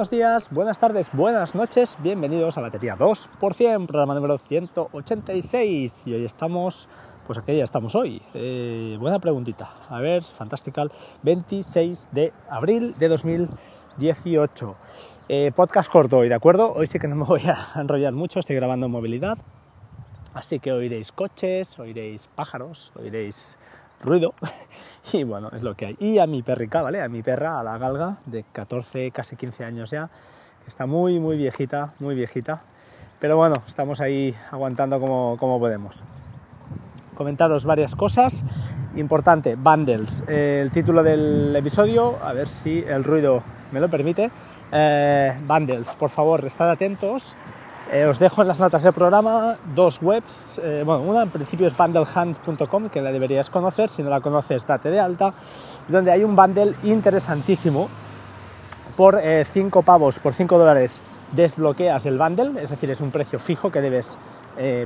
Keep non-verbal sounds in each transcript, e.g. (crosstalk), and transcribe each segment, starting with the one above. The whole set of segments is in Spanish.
buenos días, buenas tardes, buenas noches, bienvenidos a Batería 2%, programa número 186 y hoy estamos, pues aquí ya estamos hoy. Eh, buena preguntita, a ver, Fantastical, 26 de abril de 2018. Eh, podcast corto hoy, ¿de acuerdo? Hoy sí que no me voy a (laughs) enrollar mucho, estoy grabando en movilidad, así que oiréis coches, oiréis pájaros, oiréis ruido (laughs) y bueno, es lo que hay. Y a mi perrica, ¿vale? A mi perra, a la galga, de 14, casi 15 años ya, está muy, muy viejita, muy viejita. Pero bueno, estamos ahí aguantando como, como podemos. Comentaros varias cosas. Importante, bundles. El título del episodio, a ver si el ruido me lo permite. Eh, bundles, por favor, estad atentos eh, os dejo en las notas del programa dos webs. Eh, bueno, una en principio es bundlehunt.com, que la deberías conocer. Si no la conoces, date de alta. Donde hay un bundle interesantísimo. Por 5 eh, pavos, por 5 dólares, desbloqueas el bundle. Es decir, es un precio fijo que debes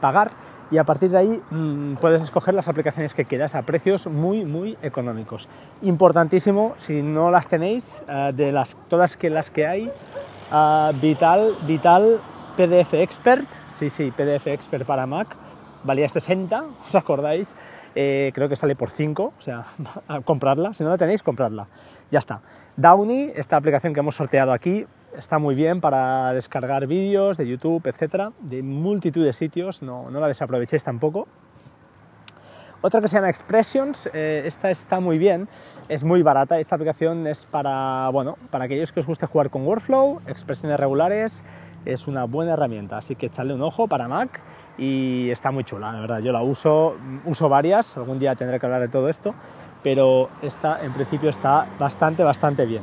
pagar. Y a partir de ahí mmm, puedes escoger las aplicaciones que quieras a precios muy, muy económicos. Importantísimo, si no las tenéis, de las, todas que, las que hay, vital, vital PDF Expert, sí, sí, PDF Expert para Mac, valía 60, (laughs) ¿os acordáis? Eh, creo que sale por 5, o sea, (laughs) a comprarla, si no la tenéis, compradla, ya está. Downy, esta aplicación que hemos sorteado aquí, está muy bien para descargar vídeos de YouTube, etcétera, de multitud de sitios, no, no la desaprovechéis tampoco. Otra que se llama Expressions, eh, esta está muy bien, es muy barata. Esta aplicación es para, bueno, para aquellos que os guste jugar con Workflow, expresiones regulares, es una buena herramienta, así que echarle un ojo para Mac y está muy chula, la verdad. Yo la uso, uso varias, algún día tendré que hablar de todo esto, pero esta en principio está bastante, bastante bien.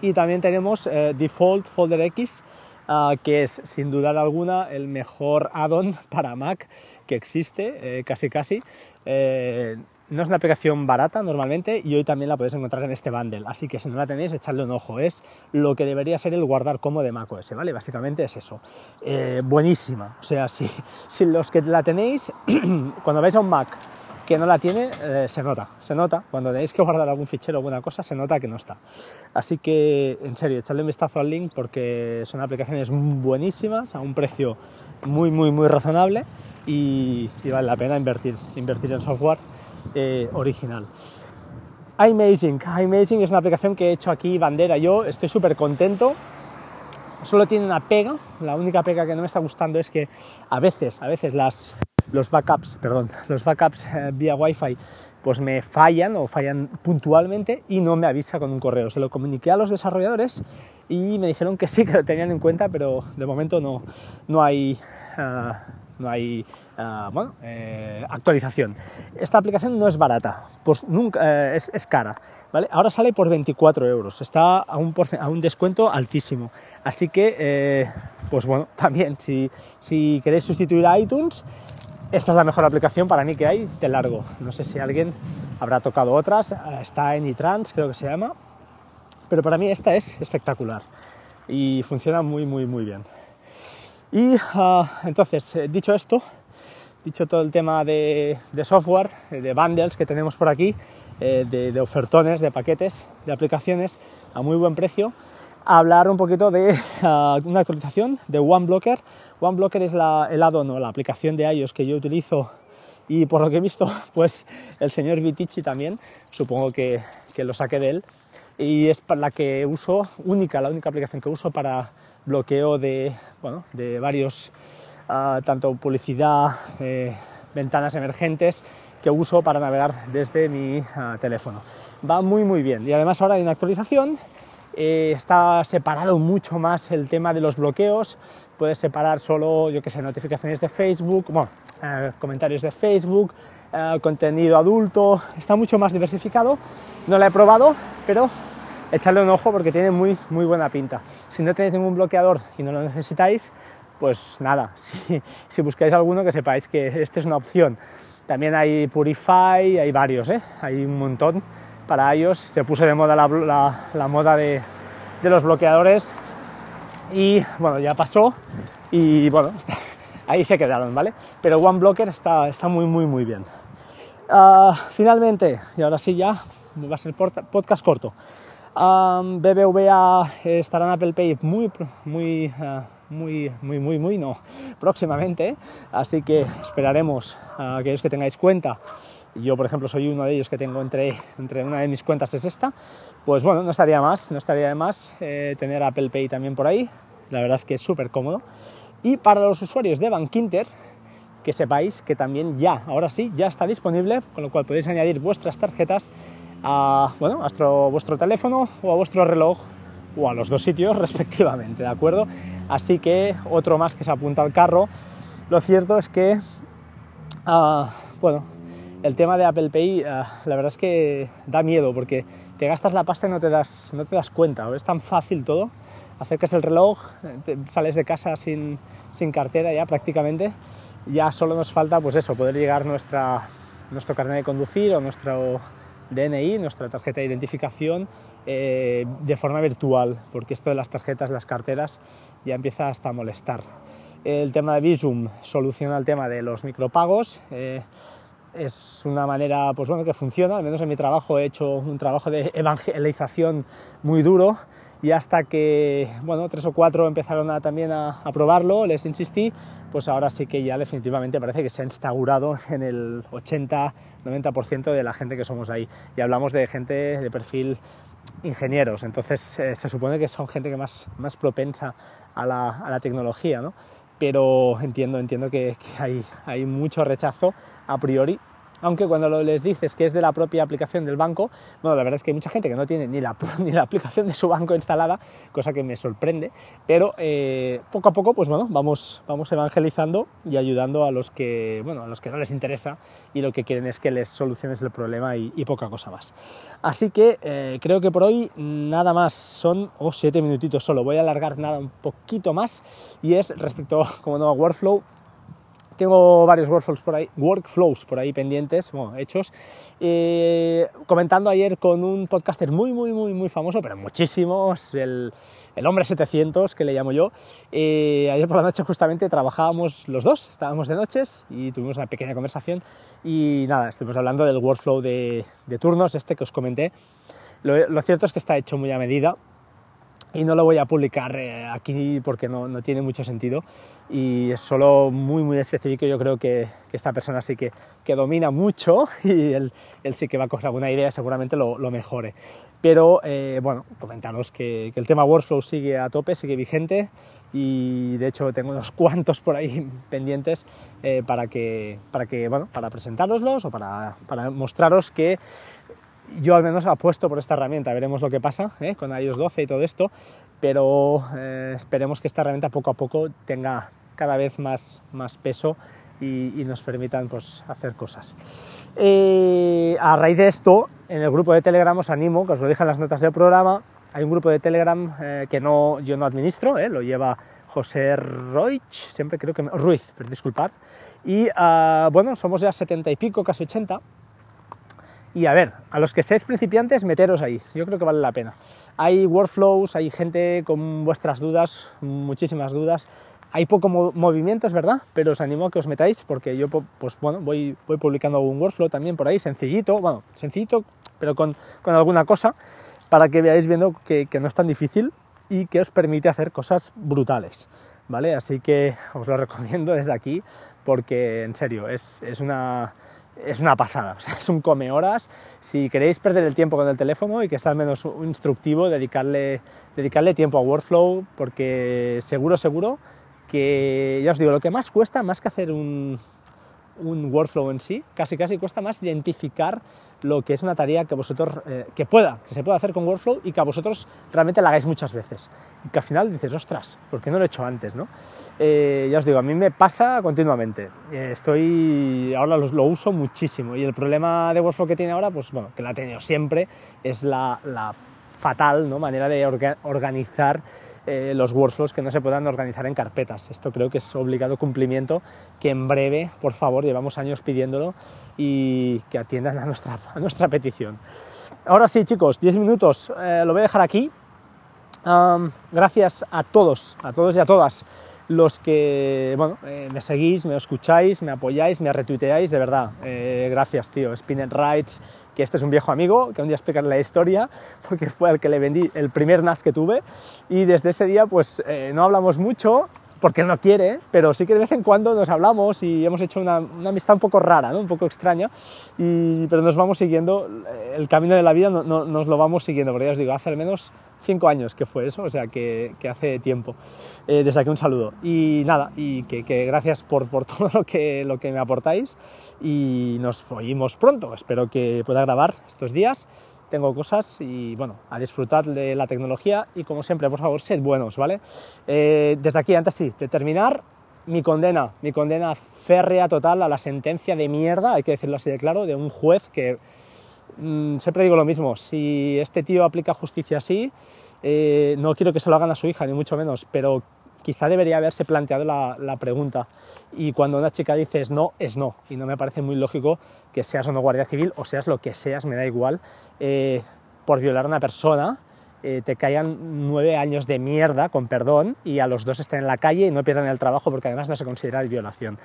Y también tenemos eh, Default Folder X, ah, que es sin duda alguna el mejor add-on (laughs) para Mac que existe, eh, casi casi. Eh, no es una aplicación barata normalmente y hoy también la podéis encontrar en este bundle, así que si no la tenéis, echadle un ojo. Es lo que debería ser el guardar como de macOS, ¿vale? Básicamente es eso. Eh, buenísima. O sea, si, (laughs) si los que la tenéis, (clears throat) cuando vais a un Mac que no la tiene, se nota, se nota. Cuando tenéis que guardar algún fichero o alguna cosa, se nota que no está. Así que, en serio, echadle un vistazo al link porque son aplicaciones buenísimas a un precio muy, muy, muy razonable y, vale la pena invertir, invertir en software eh, original. iMazing. iMazing es una aplicación que he hecho aquí bandera yo, estoy súper contento. Solo tiene una pega, la única pega que no me está gustando es que a veces, a veces las, los backups, perdón, los backups eh, vía Wi-Fi pues me fallan o fallan puntualmente y no me avisa con un correo. Se lo comuniqué a los desarrolladores y me dijeron que sí, que lo tenían en cuenta, pero de momento no, no hay... Uh, no hay uh, bueno, eh, actualización. Esta aplicación no es barata, pues nunca, eh, es, es, cara. ¿vale? Ahora sale por 24 euros, está a un, a un descuento altísimo. Así que, eh, pues bueno, (laughs) también si, si queréis sustituir a iTunes, esta es la mejor aplicación para mí que hay de largo. No sé si alguien habrá tocado otras, está en iTrans, creo que se llama, pero para mí esta es espectacular y funciona muy, muy, muy bien. Y uh, entonces, eh, dicho esto, dicho todo el tema de, software, eh, de bundles que tenemos por aquí, eh, de, de, ofertones, de paquetes, de aplicaciones a muy buen precio, hablar un poquito de uh, (laughs) una actualización de OneBlocker. OneBlocker es la, el add o la aplicación de iOS que yo utilizo y por lo que he visto, (laughs) pues el señor Vitici también, supongo que, que lo saqué de él, y es la que uso, única, la única aplicación que uso para bloqueo de, bueno, de varios, uh, tanto publicidad, eh, ventanas emergentes que uso para navegar desde mi uh, teléfono. Va muy muy bien y además ahora hay una actualización, eh, está separado mucho más el tema de los bloqueos, puedes separar solo, yo que sé, notificaciones de Facebook, uh, comentarios de Facebook, contenido adulto, está mucho más diversificado, no la he probado, pero echarle un ojo porque tiene muy, muy buena pinta. Si no tenéis ningún bloqueador y no lo necesitáis, pues nada, (laughs) si, si buscáis alguno que sepáis que esta es una opción. También hay Purify, hay varios, ¿eh? hay un montón para ellos. Se puso de moda la, moda de, los bloqueadores y bueno, ya pasó y bueno, (laughs) ahí se quedaron, ¿vale? Pero OneBlocker está, está muy, muy, muy bien. Uh, finalmente, y ahora sí ya, va a ser podcast corto. BBVA estará en Apple Pay muy, muy, ah, muy, muy, muy, muy, no, (laughs) próximamente, así que esperaremos a aquellos que tengáis cuenta. Yo, por ejemplo, soy uno de ellos que tengo entre, entre una de mis cuentas es esta. Pues bueno, no estaría más, no estaría de más eh, tener Apple Pay también por ahí. La verdad es que es súper cómodo. Y para los usuarios de Bankinter, que sepáis que también ya, ahora sí, ya está disponible, con lo cual podéis añadir vuestras tarjetas a, bueno, a vuestro, teléfono o a vuestro reloj o a los dos sitios (laughs) respectivamente, ¿de acuerdo? Así que otro más que se apunta al carro. Lo cierto es que, ah, bueno, el tema de Apple Pay, ah, la verdad es que da miedo porque te gastas la pasta y no te das, no te das cuenta. Es tan fácil todo. Acercas el reloj, sales de casa sin, sin cartera ya prácticamente. Ya solo nos falta, pues eso, poder llegar nuestra, nuestro carnet de conducir o nuestro DNI, nuestra tarjeta de identificación, eh, de forma virtual, porque esto de las tarjetas, las carteras, ya empieza hasta a molestar. El tema de Visum soluciona el tema de los micropagos. Eh, es una manera pues bueno, que funciona, al menos en mi trabajo he hecho un trabajo de evangelización muy duro y hasta que bueno, tres o cuatro empezaron a, también a, a, probarlo, les insistí, pues ahora sí que ya definitivamente parece que se ha instaurado en el 80-90% de la gente que somos ahí. Y hablamos de gente de perfil ingenieros, entonces eh, se supone que son gente que más, más propensa a la, a la tecnología, ¿no? Pero entiendo, entiendo que, hay, hay mucho rechazo a priori aunque cuando les dices que es de la propia aplicación del banco, bueno, la verdad es que hay mucha gente que no tiene ni la, (laughs) ni la aplicación de su banco instalada, cosa que me sorprende, pero eh, poco a poco, pues bueno, vamos, vamos evangelizando y ayudando a los que, bueno, a los que no les interesa y lo que quieren es que les soluciones el problema y, poca cosa más. Así que eh, creo que por hoy nada más, son oh, siete minutitos solo, voy a alargar nada un poquito más. Y es respecto, (laughs) como no, a Workflow, tengo varios workflows por ahí, workflows por ahí pendientes, hechos. Eh, comentando ayer con un podcaster muy, muy, muy, muy famoso, pero muchísimos, el, el hombre 700, que le llamo yo. Eh, ayer por la noche justamente trabajábamos los dos, estábamos de noches y tuvimos una pequeña conversación. Y nada, estuvimos hablando del workflow de, turnos, este que os comenté. Lo cierto es que está hecho muy a medida, y no lo voy a publicar eh, aquí porque no, no, tiene mucho sentido. Y es solo muy muy específico. Yo creo que, que esta persona sí que, que, domina mucho (laughs) y él, él, sí que va a coger alguna idea seguramente lo, lo mejore. Pero eh, bueno comentaros que, que, el tema workflow sigue a tope sigue vigente y de hecho tengo unos (laughs) cuantos por ahí pendientes eh, para que para que bueno para presentároslos o para, para mostraros que yo al menos apuesto por esta herramienta, veremos lo que pasa ¿eh? con iOS 12 y todo esto, pero eh, esperemos que esta herramienta poco a poco tenga cada vez más, más peso y, nos permitan pues, hacer cosas. Eh, a raíz de esto, en el grupo de Telegram os animo, que os lo dije en las notas del programa, hay un grupo de Telegram que no, yo no administro, lo lleva José Roich, siempre creo que... Me, Ruiz, disculpad. Y uh, bueno, somos ya 70 y pico, casi 80, y a ver, a los que seáis principiantes, meteros ahí, yo creo que vale la pena. Hay workflows, hay gente con vuestras dudas, muchísimas dudas. Hay poco movimiento, es verdad, pero os animo a que os metáis porque yo pues, bueno, voy, voy publicando un workflow también por ahí, sencillito, bueno, sencillito, pero con, con alguna cosa, para que veáis viendo que, que no es tan difícil y que os permite hacer cosas brutales. ¿Vale? Así que os lo recomiendo desde aquí porque en serio es, es una, es una pasada, (laughs) es un come horas. Si queréis perder el tiempo con el teléfono y que sea al menos instructivo, dedicarle, dedicarle tiempo a Workflow, porque seguro, seguro que, ya os digo, lo que más cuesta, más que hacer un, un workflow en sí, casi casi cuesta más identificar lo que es una tarea que vosotros, eh, que pueda, que se pueda hacer con Workflow y que a vosotros realmente la hagáis muchas veces. Y que al final dices, ostras, ¿por qué no lo he hecho antes? ¿no? Eh, ya os digo, a mí me pasa continuamente. Eh, estoy, ahora lo, uso muchísimo y el problema de Workflow que tiene ahora, pues bueno, que la ha tenido siempre, es la, fatal ¿no? manera de orga, organizar eh, los workflows que no se puedan organizar en carpetas. Esto creo que es obligado cumplimiento, que en breve, por favor, llevamos años pidiéndolo y que atiendan a nuestra, a nuestra petición. Ahora sí, chicos, 10 minutos, eh, lo voy a dejar aquí. Gracias a todos, a todos y a todas los que bueno, eh, me seguís, me escucháis, me apoyáis, me retuiteáis, de verdad, gracias tío, Spinner Rights, que este es un viejo amigo, que un día explicaré la historia, (laughs) porque fue al que le vendí el primer NAS que tuve, y desde ese día pues eh, no hablamos mucho, porque él no quiere, pero sí que de vez en cuando nos hablamos y hemos hecho una, amistad un poco rara, ¿no? un poco extraña, y, pero nos vamos siguiendo, el camino de la vida no, nos lo vamos siguiendo, porque ya os digo, hace al menos cinco años que fue eso, o sea que, que hace tiempo. Eh, desde aquí un saludo. Y nada, y que, que gracias por, por, (laughs) todo lo que, lo que me aportáis y nos oímos pronto. Espero que pueda grabar estos días tengo cosas y bueno, a disfrutar de la tecnología y como siempre, por favor, sed buenos, ¿vale? Eh, desde aquí, antes sí, de terminar, mi condena, mi condena férrea total a la sentencia de mierda, hay que decirlo así de claro, de un juez que mm, siempre digo lo mismo, si este tío aplica justicia así, eh, no quiero que se lo hagan a su hija, ni mucho menos, pero quizá debería haberse planteado la, pregunta. Y cuando una chica dice es no, es no. Y no me parece muy lógico que seas o no guardia civil o seas lo que seas, me da igual, eh, por violar a una persona. Eh, te caigan nueve años de mierda, con perdón, y a los dos estén en la calle y no pierdan el trabajo porque además no se considera violación.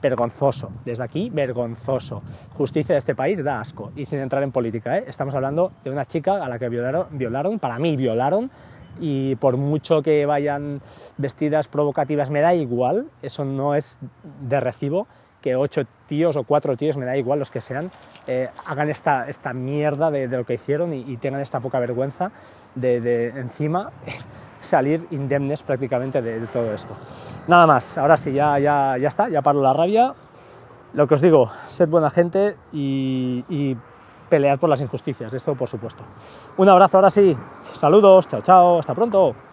Vergonzoso, desde aquí, vergonzoso. Justicia de este país da asco. Y sin entrar en política, ¿eh? estamos hablando de una chica a la que violaron, violaron para mí violaron, y por mucho que vayan vestidas provocativas me da igual, eso no es de recibo, que ocho tíos o cuatro tíos, me da igual los que sean, eh, hagan esta, esta mierda de, lo que hicieron y, tengan esta poca vergüenza de, encima (laughs) salir indemnes prácticamente de, todo esto. Nada más, ahora sí, ya, ya, ya está, ya paro la rabia. Lo que os digo, sed buena gente y, y pelear por las injusticias, esto por supuesto. Un abrazo ahora sí, saludos, chao chao, hasta pronto.